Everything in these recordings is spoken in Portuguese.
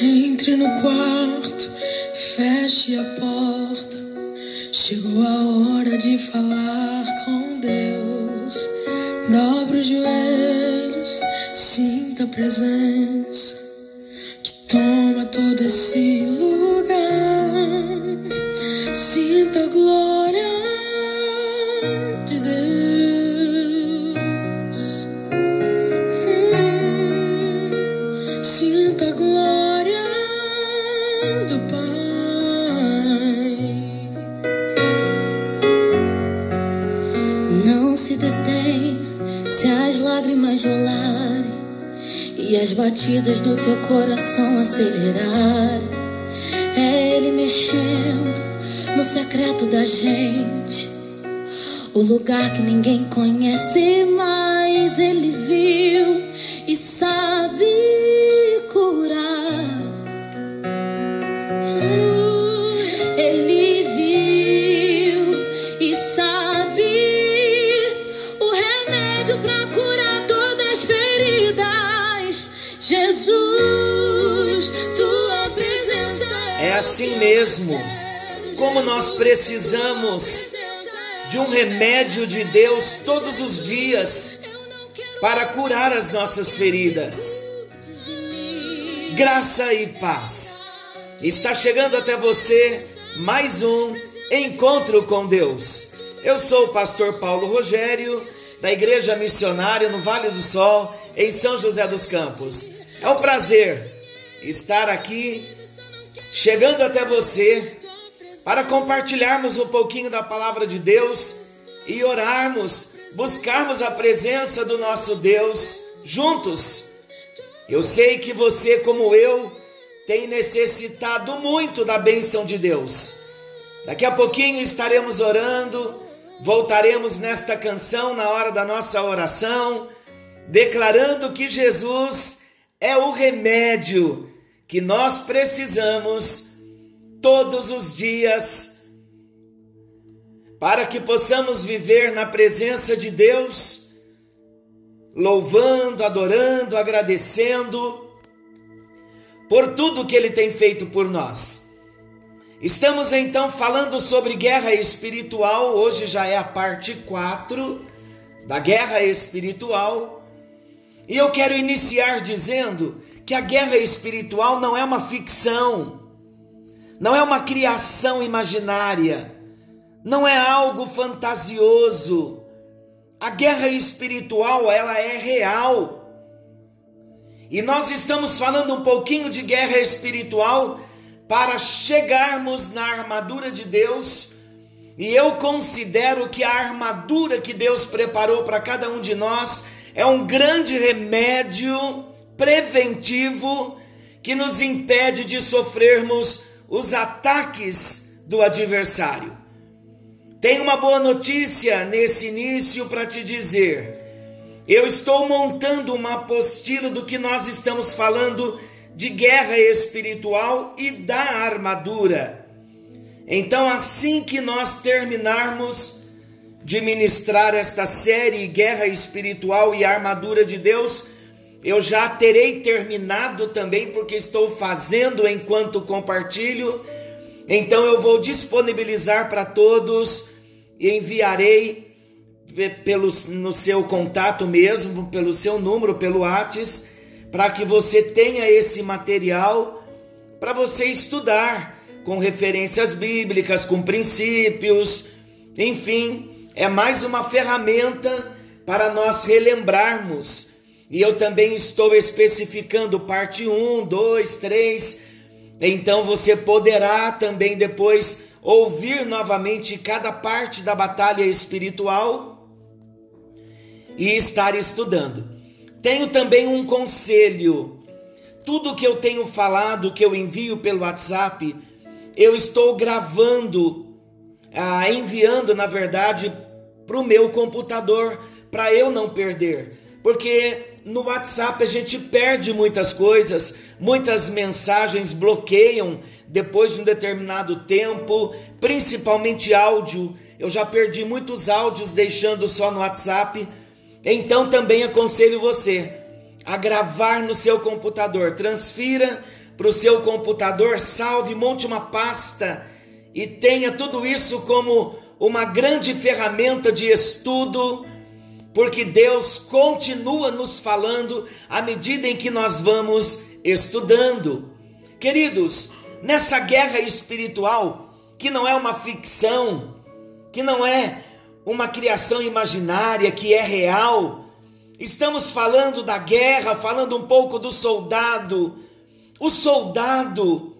Entre no quarto, feche a porta. Chegou a hora de falar com Deus. Dobre os joelhos, sinta a presença que toma todo esse as batidas do teu coração acelerarem. É Ele mexendo no secreto da gente, o lugar que ninguém conhece, mas Ele viu Como nós precisamos de um remédio de Deus todos os dias para curar as nossas feridas. Graça e paz. Está chegando até você mais um encontro com Deus. Eu sou o pastor Paulo Rogério, da Igreja Missionária no Vale do Sol, em São José dos Campos. É um prazer estar aqui, chegando até você, para compartilharmos um pouquinho da palavra de Deus e orarmos, buscarmos a presença do nosso Deus juntos. Eu sei que você, como eu, tem necessitado muito da bênção de Deus. Daqui a pouquinho estaremos orando, voltaremos nesta canção na hora da nossa oração, declarando que Jesus é o remédio que nós precisamos todos os dias para que possamos viver na presença de Deus, louvando, adorando, agradecendo por tudo que Ele tem feito por nós. Estamos então falando sobre guerra espiritual, hoje já é a parte 4 da guerra espiritual, e eu quero iniciar dizendo que a guerra espiritual não é uma ficção, não é uma criação imaginária, não é algo fantasioso. A guerra espiritual, ela é real. E nós estamos falando um pouquinho de guerra espiritual para chegarmos na armadura de Deus. E eu considero que a armadura que Deus preparou para cada um de nós é um grande remédio preventivo que nos impede de sofrermos os ataques do adversário. Tenho uma boa notícia nesse início para te dizer. Eu estou montando uma apostila do que nós estamos falando de guerra espiritual e da armadura. Então, assim que nós terminarmos de ministrar esta série Guerra Espiritual e Armadura de Deus, eu já terei terminado também, porque estou fazendo enquanto compartilho. Então, eu vou disponibilizar para todos e enviarei pelo, no seu contato mesmo, pelo seu número, pelo WhatsApp, para que você tenha esse material para você estudar com referências bíblicas, com princípios, enfim, é mais uma ferramenta para nós relembrarmos. E eu também estou especificando parte 1, 2, 3. Então você poderá também depois ouvir novamente cada parte da batalha espiritual e estar estudando. Tenho também um conselho. Tudo que eu tenho falado, que eu envio pelo WhatsApp, eu estou gravando, ah, enviando, na verdade, para o meu computador, para eu não perder. Porque no WhatsApp a gente perde muitas coisas, muitas mensagens bloqueiam depois de um determinado tempo, principalmente áudio. Eu já perdi muitos áudios deixando só no WhatsApp. Então também aconselho você a gravar no seu computador. Transfira para o seu computador, salve, monte uma pasta e tenha tudo isso como uma grande ferramenta de estudo, porque Deus continua nos falando à medida em que nós vamos estudando. Queridos, nessa guerra espiritual, que não é uma ficção, que não é uma criação imaginária, que é real, estamos falando da guerra, falando um pouco do soldado. O soldado,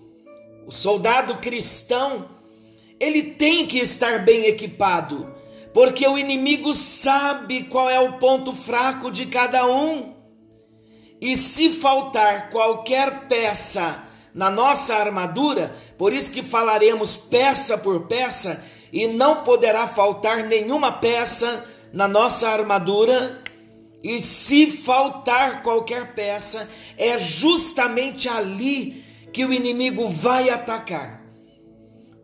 o soldado cristão, ele tem que estar bem equipado, porque o inimigo sabe qual é o ponto fraco de cada um. E se faltar qualquer peça na nossa armadura, por isso que falaremos peça por peça, e não poderá faltar nenhuma peça na nossa armadura. E se faltar qualquer peça, é justamente ali que o inimigo vai atacar.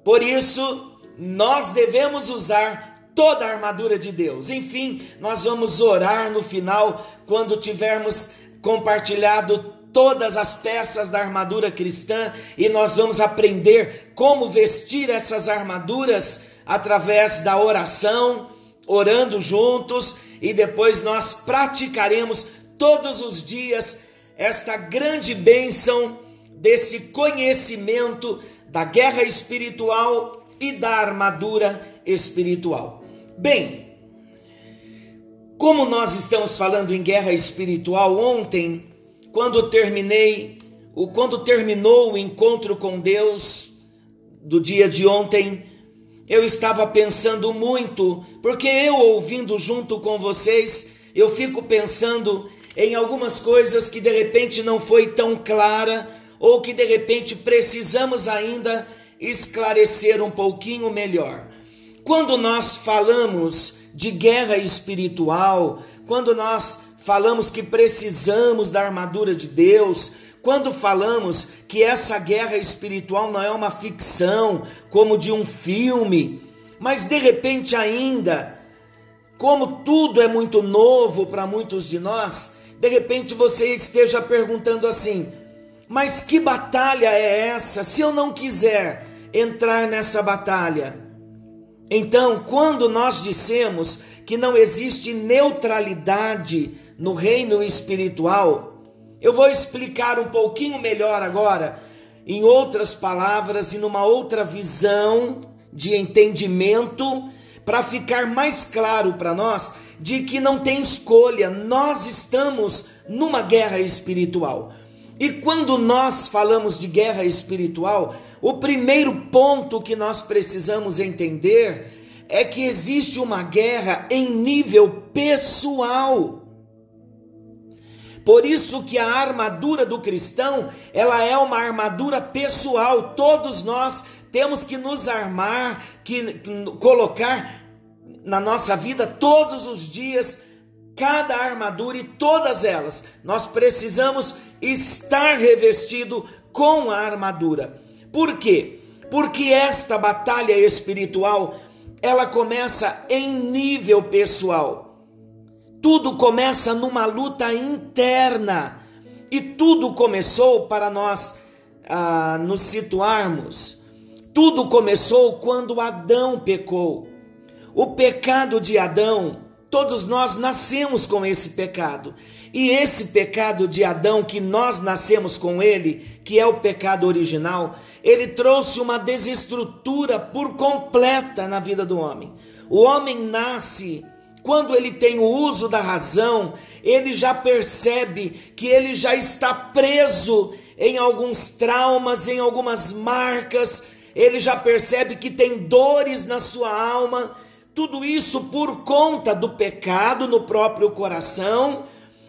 Por isso, nós devemos usar toda a armadura de Deus. Enfim, nós vamos orar no final, quando tivermos compartilhado todas as peças da armadura cristã e nós vamos aprender como vestir essas armaduras através da oração, orando juntos e depois nós praticaremos todos os dias esta grande bênção desse conhecimento da guerra espiritual e da armadura espiritual. Bem, como nós estamos falando em guerra espiritual ontem, quando terminei, o quando terminou o encontro com Deus do dia de ontem, eu estava pensando muito, porque eu ouvindo junto com vocês, eu fico pensando em algumas coisas que de repente não foi tão clara ou que de repente precisamos ainda esclarecer um pouquinho melhor. Quando nós falamos de guerra espiritual, quando nós falamos que precisamos da armadura de Deus, quando falamos que essa guerra espiritual não é uma ficção, como de um filme, mas de repente ainda, como tudo é muito novo para muitos de nós, de repente você esteja perguntando assim: mas que batalha é essa se eu não quiser entrar nessa batalha? Então, quando nós dissemos que não existe neutralidade no reino espiritual, eu vou explicar um pouquinho melhor agora, em outras palavras e numa outra visão de entendimento, para ficar mais claro para nós de que não tem escolha, nós estamos numa guerra espiritual. E quando nós falamos de guerra espiritual, o primeiro ponto que nós precisamos entender é que existe uma guerra em nível pessoal. Por isso que a armadura do cristão, ela é uma armadura pessoal. Todos nós temos que nos armar, que colocar na nossa vida todos os dias cada armadura e todas elas. Nós precisamos estar revestido com a armadura. Por quê? Porque esta batalha espiritual, ela começa em nível pessoal. Tudo começa numa luta interna. E tudo começou para nós ah, nos situarmos. Tudo começou quando Adão pecou. O pecado de Adão, todos nós nascemos com esse pecado. E esse pecado de Adão, que nós nascemos com ele, que é o pecado original, ele trouxe uma desestrutura por completa na vida do homem. O homem nasce, quando ele tem o uso da razão, ele já percebe que ele já está preso em alguns traumas, em algumas marcas, ele já percebe que tem dores na sua alma, tudo isso por conta do pecado no próprio coração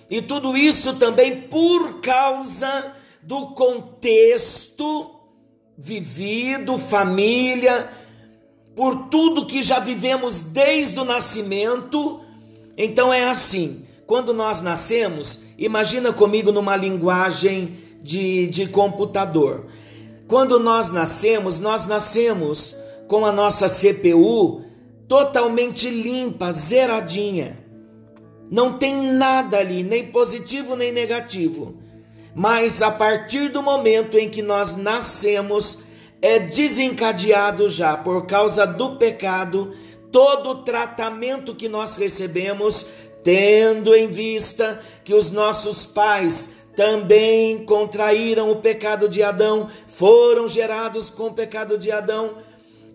e tudo isso também por causa do contexto vivido, família, por tudo que já vivemos desde o nascimento. Então é assim, quando nós nascemos, imagina comigo numa linguagem de, de computador. Quando nós nascemos, nós nascemos com a nossa CPU totalmente limpa, zeradinha. Não tem nada ali, nem positivo nem negativo. Mas a partir do momento em que nós nascemos, é desencadeado já por causa do pecado todo o tratamento que nós recebemos, tendo em vista que os nossos pais também contraíram o pecado de Adão, foram gerados com o pecado de Adão.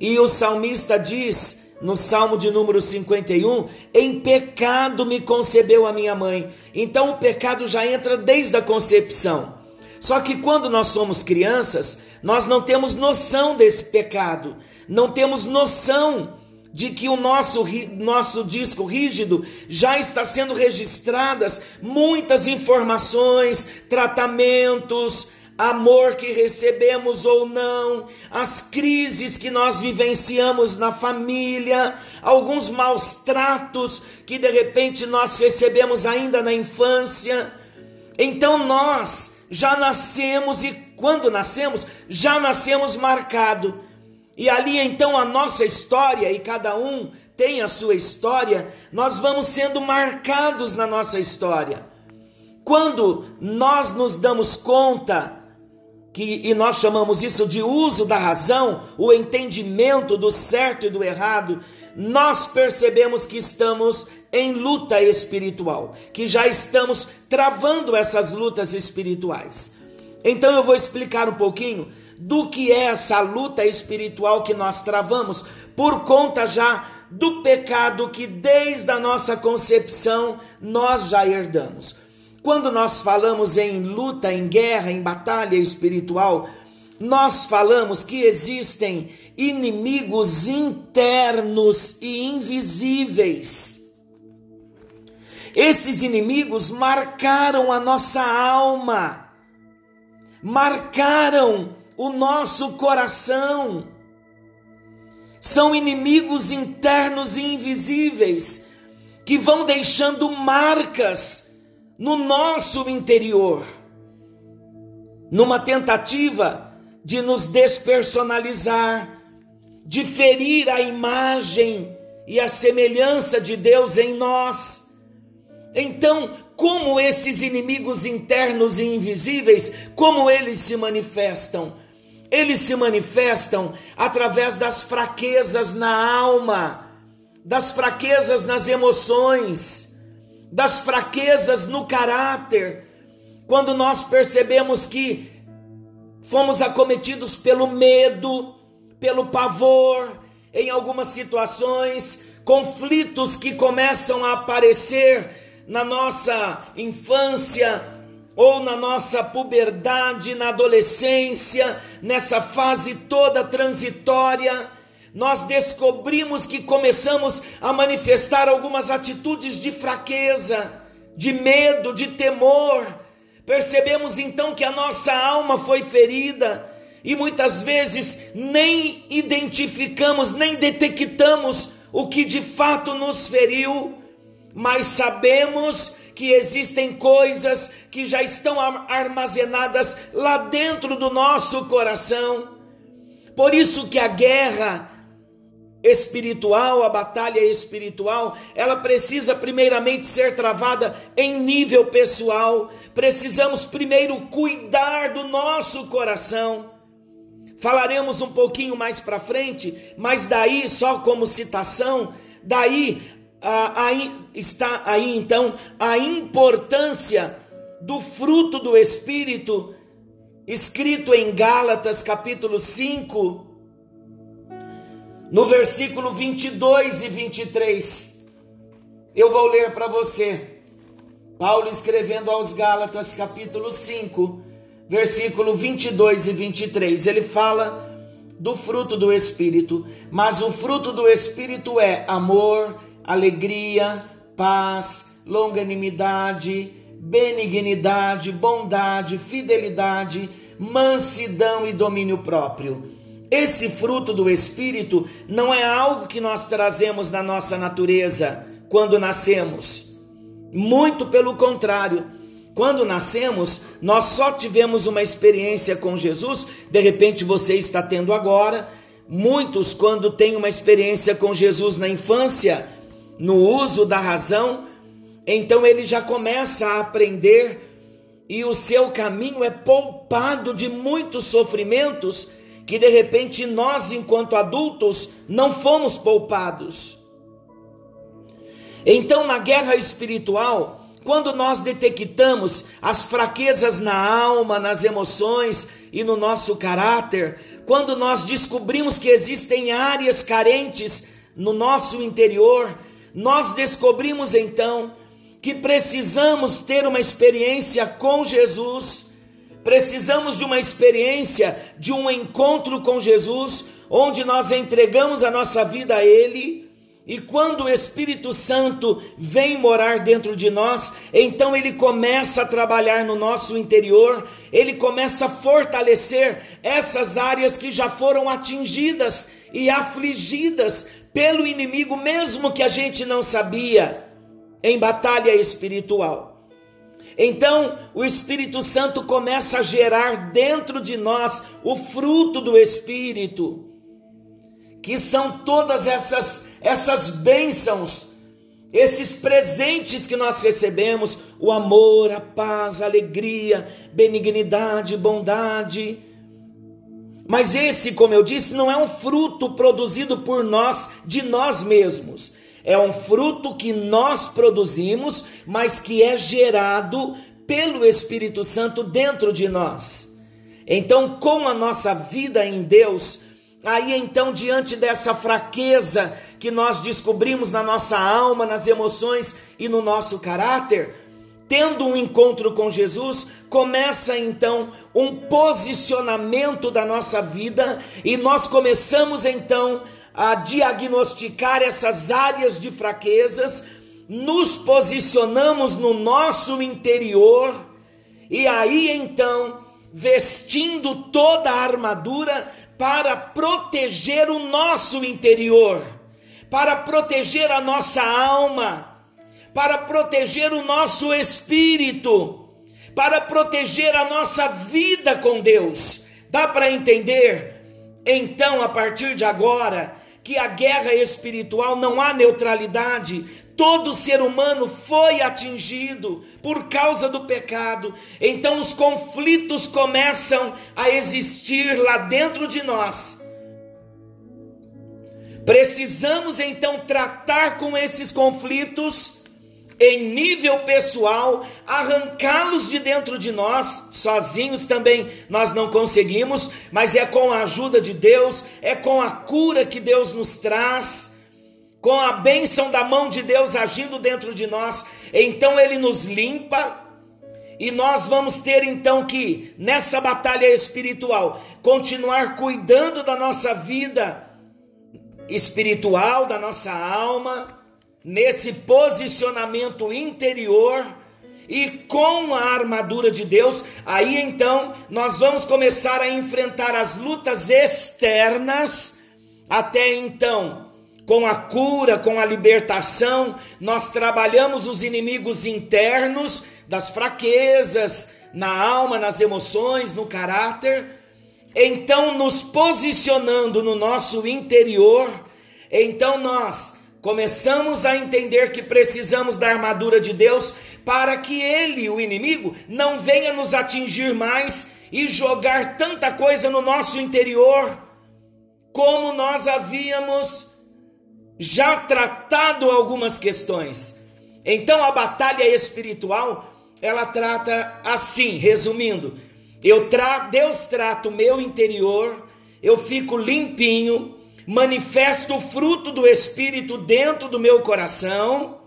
E o salmista diz no Salmo de número 51, em pecado me concebeu a minha mãe. Então o pecado já entra desde a concepção. Só que quando nós somos crianças, nós não temos noção desse pecado, não temos noção de que o nosso, nosso disco rígido já está sendo registradas muitas informações, tratamentos, amor que recebemos ou não, as crises que nós vivenciamos na família, alguns maus tratos que de repente nós recebemos ainda na infância. Então nós já nascemos e quando nascemos, já nascemos marcado. E ali então a nossa história e cada um tem a sua história, nós vamos sendo marcados na nossa história. Quando nós nos damos conta que, e nós chamamos isso de uso da razão, o entendimento do certo e do errado, nós percebemos que estamos em luta espiritual, que já estamos travando essas lutas espirituais. Então eu vou explicar um pouquinho do que é essa luta espiritual que nós travamos por conta já do pecado que desde a nossa concepção nós já herdamos. Quando nós falamos em luta, em guerra, em batalha espiritual, nós falamos que existem inimigos internos e invisíveis. Esses inimigos marcaram a nossa alma, marcaram o nosso coração. São inimigos internos e invisíveis que vão deixando marcas no nosso interior, numa tentativa de nos despersonalizar, de ferir a imagem e a semelhança de Deus em nós. Então, como esses inimigos internos e invisíveis, como eles se manifestam? Eles se manifestam através das fraquezas na alma, das fraquezas nas emoções, das fraquezas no caráter, quando nós percebemos que fomos acometidos pelo medo, pelo pavor, em algumas situações, conflitos que começam a aparecer na nossa infância ou na nossa puberdade, na adolescência, nessa fase toda transitória nós descobrimos que começamos a manifestar algumas atitudes de fraqueza, de medo, de temor. Percebemos então que a nossa alma foi ferida e muitas vezes nem identificamos, nem detectamos o que de fato nos feriu, mas sabemos que existem coisas que já estão armazenadas lá dentro do nosso coração. Por isso que a guerra espiritual, a batalha espiritual, ela precisa primeiramente ser travada em nível pessoal. Precisamos primeiro cuidar do nosso coração. Falaremos um pouquinho mais para frente, mas daí, só como citação, daí aí está aí então a importância do fruto do Espírito, escrito em Gálatas capítulo 5, no versículo 22 e 23. Eu vou ler para você. Paulo escrevendo aos Gálatas, capítulo 5, versículo 22 e 23. Ele fala do fruto do Espírito, mas o fruto do Espírito é amor, alegria, paz, longanimidade, benignidade, bondade, fidelidade, mansidão e domínio próprio. Esse fruto do Espírito não é algo que nós trazemos na nossa natureza quando nascemos. Muito pelo contrário. Quando nascemos, nós só tivemos uma experiência com Jesus, de repente você está tendo agora, Muitos, quando têm uma experiência com Jesus na infância, no uso da razão, então ele já começa a aprender e o seu caminho é poupado de muitos sofrimentos que de repente nós, enquanto adultos, não fomos poupados. Então, na guerra espiritual, quando nós detectamos as fraquezas na alma, nas emoções e no nosso caráter, quando nós descobrimos que existem áreas carentes no nosso interior, nós descobrimos então que precisamos ter uma experiência com Jesus, precisamos de uma experiência, de um encontro com Jesus, onde nós entregamos a nossa vida a Ele. E quando o Espírito Santo vem morar dentro de nós, então ele começa a trabalhar no nosso interior, ele começa a fortalecer essas áreas que já foram atingidas e afligidas pelo inimigo, mesmo que a gente não sabia, em batalha espiritual. Então, o Espírito Santo começa a gerar dentro de nós o fruto do Espírito que são todas essas essas bênçãos, esses presentes que nós recebemos, o amor, a paz, a alegria, benignidade, bondade. Mas esse, como eu disse, não é um fruto produzido por nós, de nós mesmos. É um fruto que nós produzimos, mas que é gerado pelo Espírito Santo dentro de nós. Então, com a nossa vida em Deus, Aí então, diante dessa fraqueza que nós descobrimos na nossa alma, nas emoções e no nosso caráter, tendo um encontro com Jesus, começa então um posicionamento da nossa vida e nós começamos então a diagnosticar essas áreas de fraquezas, nos posicionamos no nosso interior e aí então, vestindo toda a armadura, para proteger o nosso interior, para proteger a nossa alma, para proteger o nosso espírito, para proteger a nossa vida com Deus. Dá para entender? Então, a partir de agora, que a guerra espiritual não há neutralidade, Todo ser humano foi atingido por causa do pecado. Então os conflitos começam a existir lá dentro de nós. Precisamos então tratar com esses conflitos em nível pessoal, arrancá-los de dentro de nós, sozinhos também nós não conseguimos, mas é com a ajuda de Deus, é com a cura que Deus nos traz com a bênção da mão de Deus agindo dentro de nós, então Ele nos limpa. E nós vamos ter então que, nessa batalha espiritual, continuar cuidando da nossa vida espiritual, da nossa alma, nesse posicionamento interior e com a armadura de Deus, aí então nós vamos começar a enfrentar as lutas externas. Até então, com a cura, com a libertação, nós trabalhamos os inimigos internos das fraquezas na alma, nas emoções, no caráter. Então, nos posicionando no nosso interior, então nós começamos a entender que precisamos da armadura de Deus para que ele, o inimigo, não venha nos atingir mais e jogar tanta coisa no nosso interior como nós havíamos já tratado algumas questões. Então a batalha espiritual, ela trata assim, resumindo, eu tra Deus trata o meu interior, eu fico limpinho, manifesto o fruto do espírito dentro do meu coração,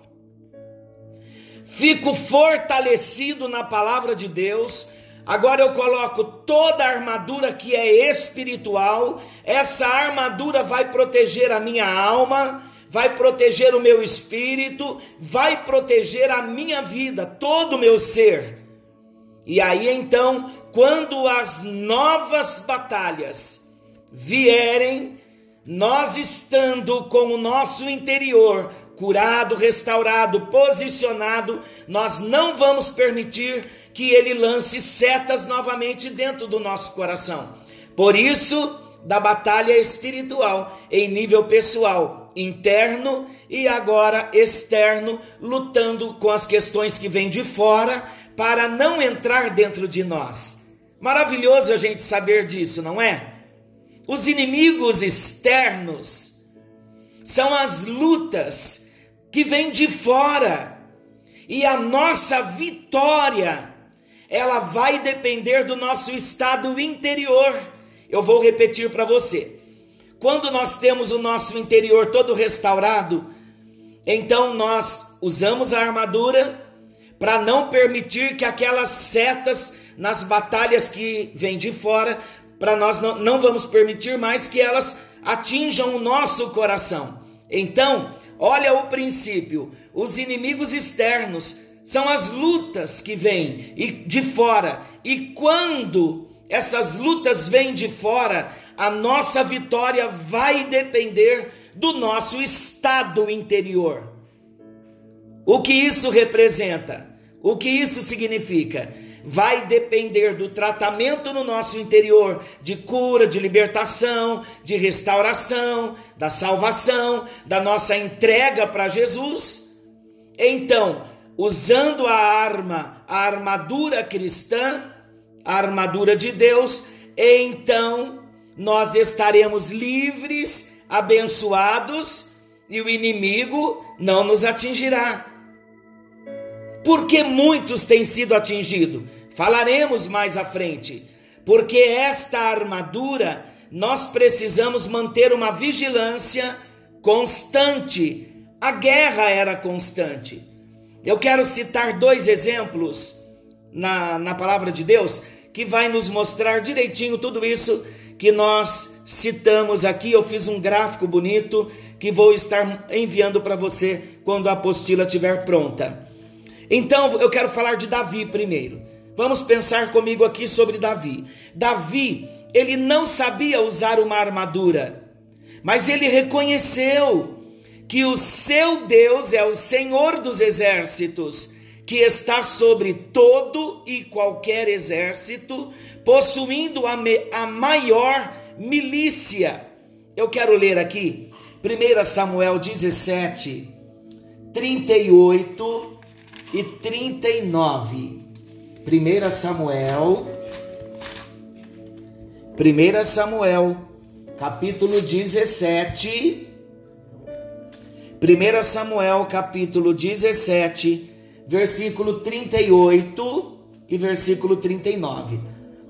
fico fortalecido na palavra de Deus, Agora eu coloco toda a armadura que é espiritual. Essa armadura vai proteger a minha alma, vai proteger o meu espírito, vai proteger a minha vida, todo o meu ser. E aí então, quando as novas batalhas vierem, nós estando com o nosso interior curado, restaurado, posicionado, nós não vamos permitir que ele lance setas novamente dentro do nosso coração. Por isso, da batalha espiritual em nível pessoal, interno e agora externo, lutando com as questões que vêm de fora para não entrar dentro de nós. Maravilhoso a gente saber disso, não é? Os inimigos externos são as lutas que vêm de fora. E a nossa vitória, ela vai depender do nosso estado interior. Eu vou repetir para você. Quando nós temos o nosso interior todo restaurado, então nós usamos a armadura para não permitir que aquelas setas nas batalhas que vêm de fora, para nós não, não vamos permitir mais que elas atinjam o nosso coração. Então, olha o princípio: os inimigos externos são as lutas que vêm de fora, e quando essas lutas vêm de fora, a nossa vitória vai depender do nosso estado interior. O que isso representa? O que isso significa? Vai depender do tratamento no nosso interior, de cura, de libertação, de restauração, da salvação, da nossa entrega para Jesus. Então, usando a arma, a armadura cristã, a armadura de Deus, então nós estaremos livres abençoados e o inimigo não nos atingirá. Porque muitos têm sido atingidos. Falaremos mais à frente. Porque esta armadura nós precisamos manter uma vigilância constante. A guerra era constante. Eu quero citar dois exemplos na, na palavra de Deus que vai nos mostrar direitinho tudo isso que nós citamos aqui. Eu fiz um gráfico bonito que vou estar enviando para você quando a apostila estiver pronta. Então, eu quero falar de Davi primeiro. Vamos pensar comigo aqui sobre Davi. Davi, ele não sabia usar uma armadura, mas ele reconheceu que o seu Deus é o Senhor dos exércitos, que está sobre todo e qualquer exército, possuindo a, me, a maior milícia. Eu quero ler aqui 1 Samuel 17, 38 e 39. 1 Samuel, 1 Samuel, capítulo 17. 1 Samuel, capítulo 17, versículo 38 e versículo 39.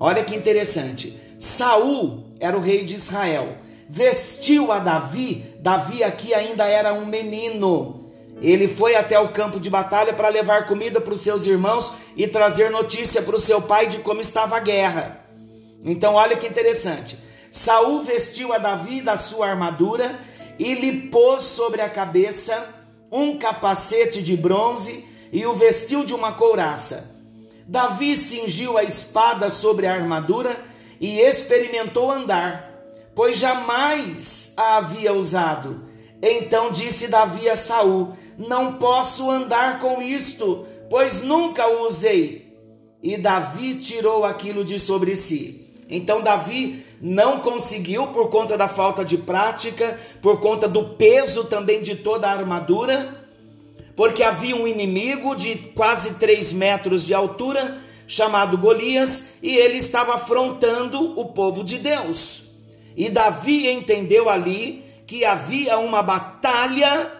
Olha que interessante. Saul era o rei de Israel. Vestiu a Davi. Davi aqui ainda era um menino. Ele foi até o campo de batalha para levar comida para os seus irmãos e trazer notícia para o seu pai de como estava a guerra. Então, olha que interessante. Saul vestiu a Davi da sua armadura e lhe pôs sobre a cabeça um capacete de bronze e o vestiu de uma couraça. Davi cingiu a espada sobre a armadura e experimentou andar, pois jamais a havia usado. Então disse Davi a Saul: Não posso andar com isto, pois nunca o usei. E Davi tirou aquilo de sobre si. Então Davi não conseguiu por conta da falta de prática, por conta do peso também de toda a armadura porque havia um inimigo de quase 3 metros de altura, chamado Golias, e ele estava afrontando o povo de Deus. E Davi entendeu ali que havia uma batalha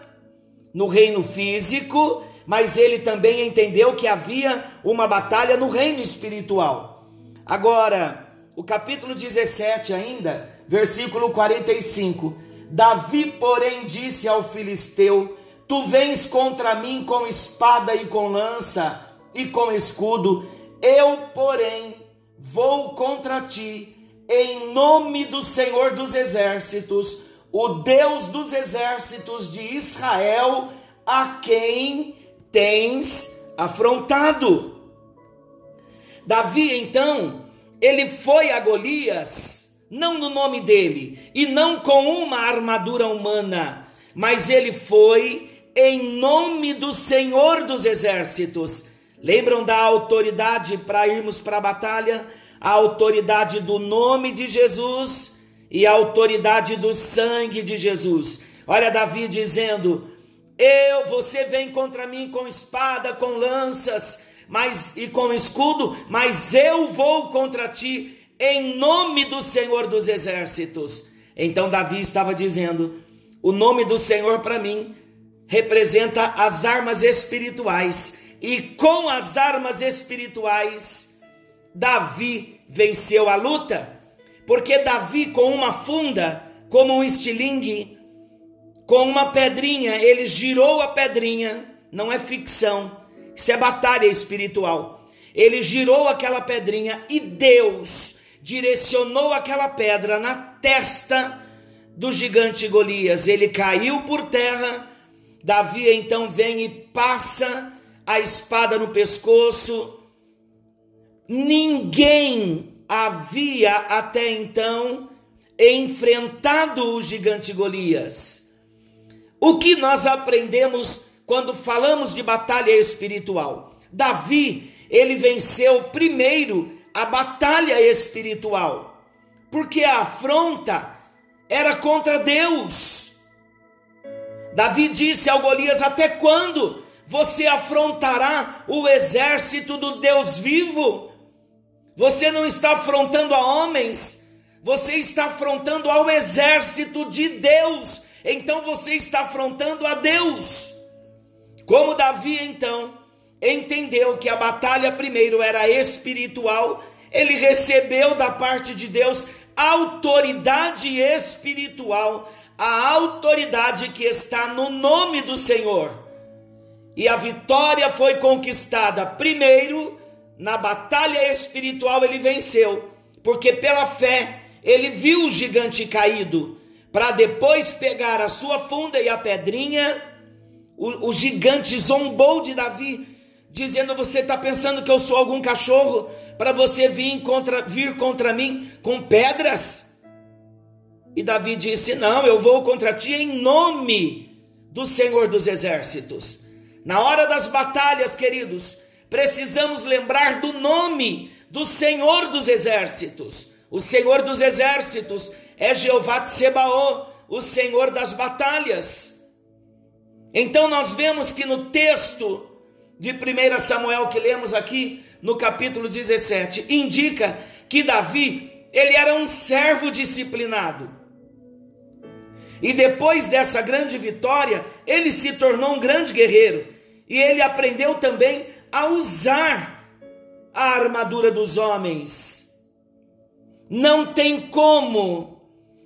no reino físico, mas ele também entendeu que havia uma batalha no reino espiritual. Agora, o capítulo 17 ainda, versículo 45. Davi, porém, disse ao filisteu: Tu vens contra mim com espada e com lança e com escudo, eu, porém, vou contra ti em nome do Senhor dos exércitos, o Deus dos exércitos de Israel, a quem tens afrontado. Davi, então, ele foi a Golias, não no nome dele, e não com uma armadura humana, mas ele foi em nome do Senhor dos Exércitos. Lembram da autoridade para irmos para a batalha? A autoridade do nome de Jesus. E a autoridade do sangue de Jesus. Olha Davi dizendo: Eu, você vem contra mim com espada, com lanças, mas e com escudo, mas eu vou contra ti em nome do Senhor dos exércitos. Então Davi estava dizendo: o nome do Senhor para mim representa as armas espirituais, e com as armas espirituais, Davi venceu a luta, porque Davi, com uma funda, como um estilingue, com uma pedrinha, ele girou a pedrinha, não é ficção, isso é batalha espiritual. Ele girou aquela pedrinha e Deus direcionou aquela pedra na testa do gigante Golias. Ele caiu por terra. Davi então vem e passa a espada no pescoço. Ninguém havia até então enfrentado o gigante Golias. O que nós aprendemos quando falamos de batalha espiritual? Davi, ele venceu primeiro a batalha espiritual, porque a afronta era contra Deus. Davi disse ao Golias: Até quando você afrontará o exército do Deus vivo? Você não está afrontando a homens, você está afrontando ao exército de Deus. Então você está afrontando a Deus. Como Davi então entendeu que a batalha primeiro era espiritual, ele recebeu da parte de Deus autoridade espiritual, a autoridade que está no nome do Senhor. E a vitória foi conquistada primeiro na batalha espiritual ele venceu, porque pela fé ele viu o gigante caído, para depois pegar a sua funda e a pedrinha. O, o gigante zombou de Davi, dizendo: Você está pensando que eu sou algum cachorro para você vir contra, vir contra mim com pedras? E Davi disse: Não, eu vou contra ti em nome do Senhor dos Exércitos. Na hora das batalhas, queridos, precisamos lembrar do nome do Senhor dos Exércitos. O Senhor dos Exércitos é Jeová de Sebaô, o Senhor das batalhas. Então nós vemos que no texto de 1 Samuel que lemos aqui, no capítulo 17, indica que Davi, ele era um servo disciplinado. E depois dessa grande vitória, ele se tornou um grande guerreiro. E ele aprendeu também a usar a armadura dos homens. Não tem como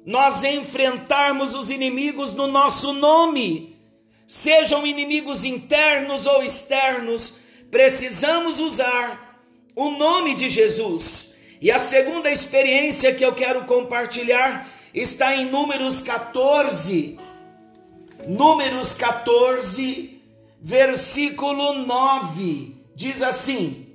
nós enfrentarmos os inimigos no nosso nome sejam inimigos internos ou externos, precisamos usar o nome de Jesus. E a segunda experiência que eu quero compartilhar está em Números 14. Números 14, versículo 9, diz assim: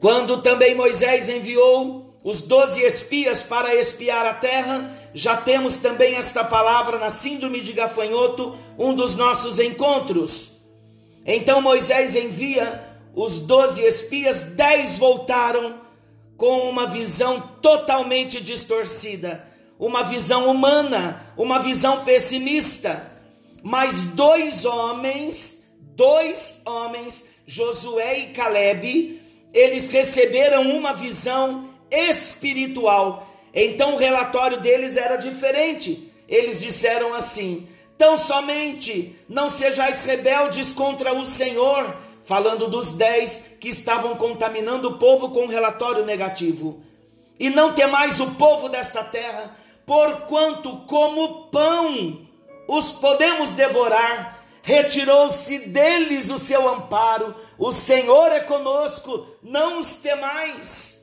Quando também Moisés enviou os doze espias para espiar a terra, já temos também esta palavra na Síndrome de Gafanhoto, um dos nossos encontros. Então Moisés envia os doze espias, dez voltaram com uma visão totalmente distorcida, uma visão humana, uma visão pessimista. Mas dois homens, dois homens, Josué e Caleb, eles receberam uma visão espiritual então o relatório deles era diferente. Eles disseram assim: Tão somente não sejais rebeldes contra o Senhor, falando dos dez que estavam contaminando o povo com um relatório negativo. E não temais o povo desta terra, porquanto como pão os podemos devorar, retirou-se deles o seu amparo, o Senhor é conosco, não os temais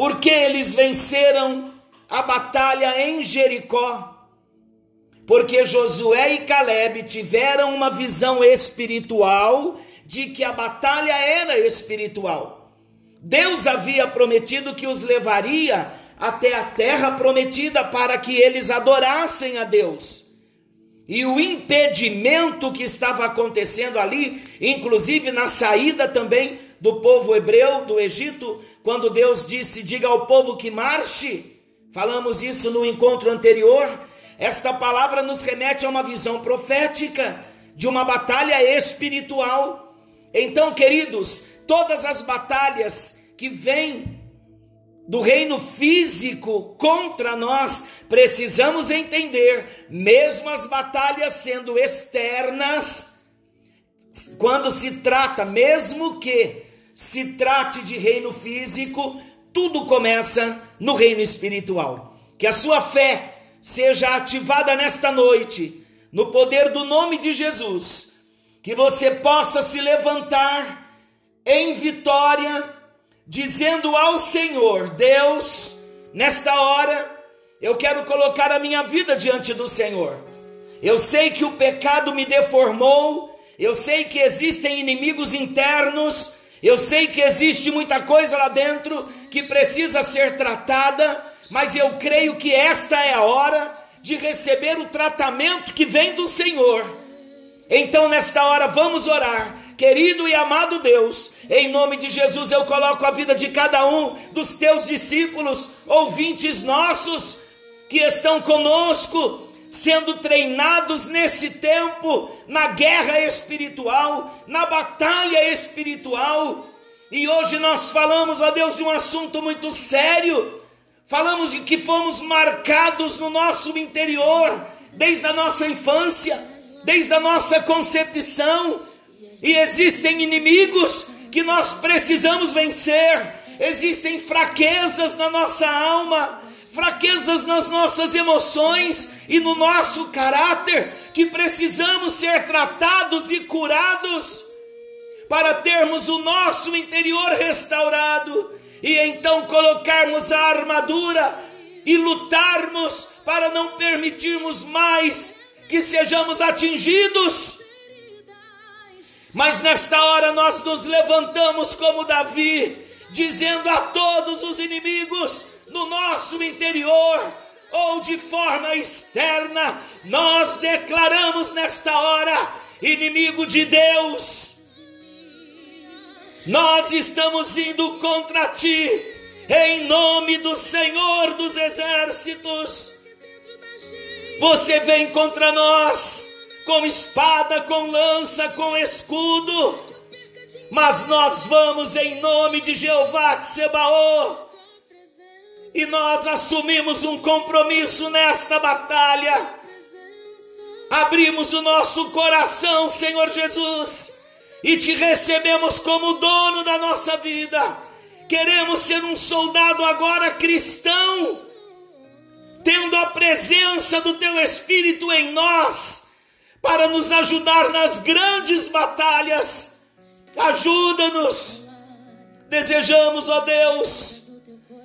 porque eles venceram a batalha em Jericó, porque Josué e Caleb tiveram uma visão espiritual de que a batalha era espiritual. Deus havia prometido que os levaria até a terra prometida para que eles adorassem a Deus. E o impedimento que estava acontecendo ali, inclusive na saída também do povo hebreu do Egito, quando Deus disse: Diga ao povo que marche, Falamos isso no encontro anterior. Esta palavra nos remete a uma visão profética de uma batalha espiritual. Então, queridos, todas as batalhas que vêm do reino físico contra nós, precisamos entender, mesmo as batalhas sendo externas, quando se trata, mesmo que se trate de reino físico, tudo começa no reino espiritual. Que a sua fé seja ativada nesta noite, no poder do nome de Jesus, que você possa se levantar em vitória, dizendo ao Senhor: Deus, nesta hora, eu quero colocar a minha vida diante do Senhor. Eu sei que o pecado me deformou, eu sei que existem inimigos internos, eu sei que existe muita coisa lá dentro que precisa ser tratada, mas eu creio que esta é a hora de receber o tratamento que vem do Senhor. Então, nesta hora, vamos orar. Querido e amado Deus, em nome de Jesus eu coloco a vida de cada um dos teus discípulos, ouvintes nossos, que estão conosco, sendo treinados nesse tempo, na guerra espiritual, na batalha espiritual. E hoje nós falamos, a Deus, de um assunto muito sério. Falamos de que fomos marcados no nosso interior, desde a nossa infância, desde a nossa concepção. E existem inimigos que nós precisamos vencer, existem fraquezas na nossa alma, fraquezas nas nossas emoções e no nosso caráter que precisamos ser tratados e curados para termos o nosso interior restaurado e então colocarmos a armadura e lutarmos para não permitirmos mais que sejamos atingidos. Mas nesta hora nós nos levantamos como Davi, dizendo a todos os inimigos: no nosso interior ou de forma externa, nós declaramos nesta hora, inimigo de Deus, nós estamos indo contra ti, em nome do Senhor dos Exércitos. Você vem contra nós com espada, com lança, com escudo, mas nós vamos em nome de Jeová Sebaô e nós assumimos um compromisso nesta batalha. Abrimos o nosso coração, Senhor Jesus, e te recebemos como dono da nossa vida. Queremos ser um soldado agora cristão, tendo a presença do Teu Espírito em nós, para nos ajudar nas grandes batalhas. Ajuda-nos. Desejamos, ó Deus,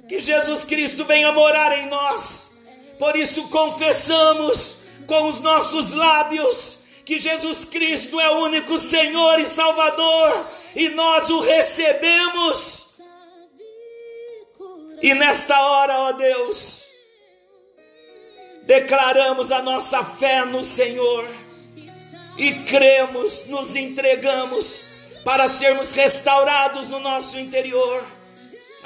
que Jesus Cristo venha morar em nós. Por isso confessamos com os nossos lábios que Jesus Cristo é o único Senhor e Salvador e nós o recebemos. E nesta hora, ó Deus, declaramos a nossa fé no Senhor e cremos, nos entregamos para sermos restaurados no nosso interior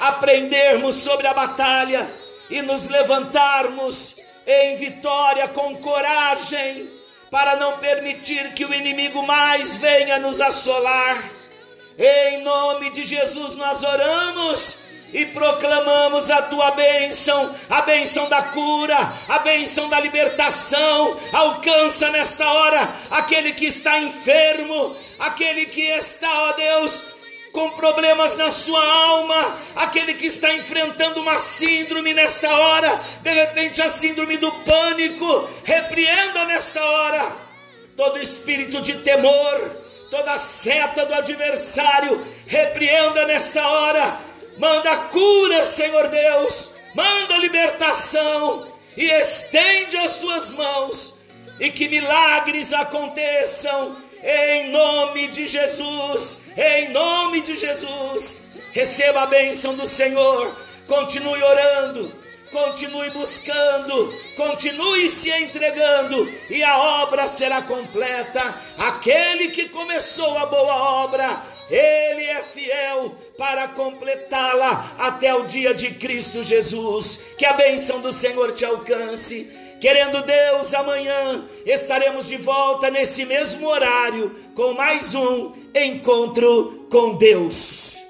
aprendermos sobre a batalha e nos levantarmos em vitória com coragem, para não permitir que o inimigo mais venha nos assolar. Em nome de Jesus nós oramos e proclamamos a tua bênção, a bênção da cura, a bênção da libertação. Alcança nesta hora aquele que está enfermo, aquele que está, ó Deus, com problemas na sua alma, aquele que está enfrentando uma síndrome nesta hora, de repente a síndrome do pânico, repreenda nesta hora todo espírito de temor, toda seta do adversário, repreenda nesta hora, manda cura, Senhor Deus, manda libertação. E estende as tuas mãos. E que milagres aconteçam. Em nome de Jesus, em nome de Jesus. Receba a bênção do Senhor, continue orando, continue buscando, continue se entregando, e a obra será completa. Aquele que começou a boa obra Ele é fiel para completá-la até o dia de Cristo Jesus. Que a bênção do Senhor te alcance. Querendo Deus, amanhã estaremos de volta nesse mesmo horário com mais um encontro com Deus.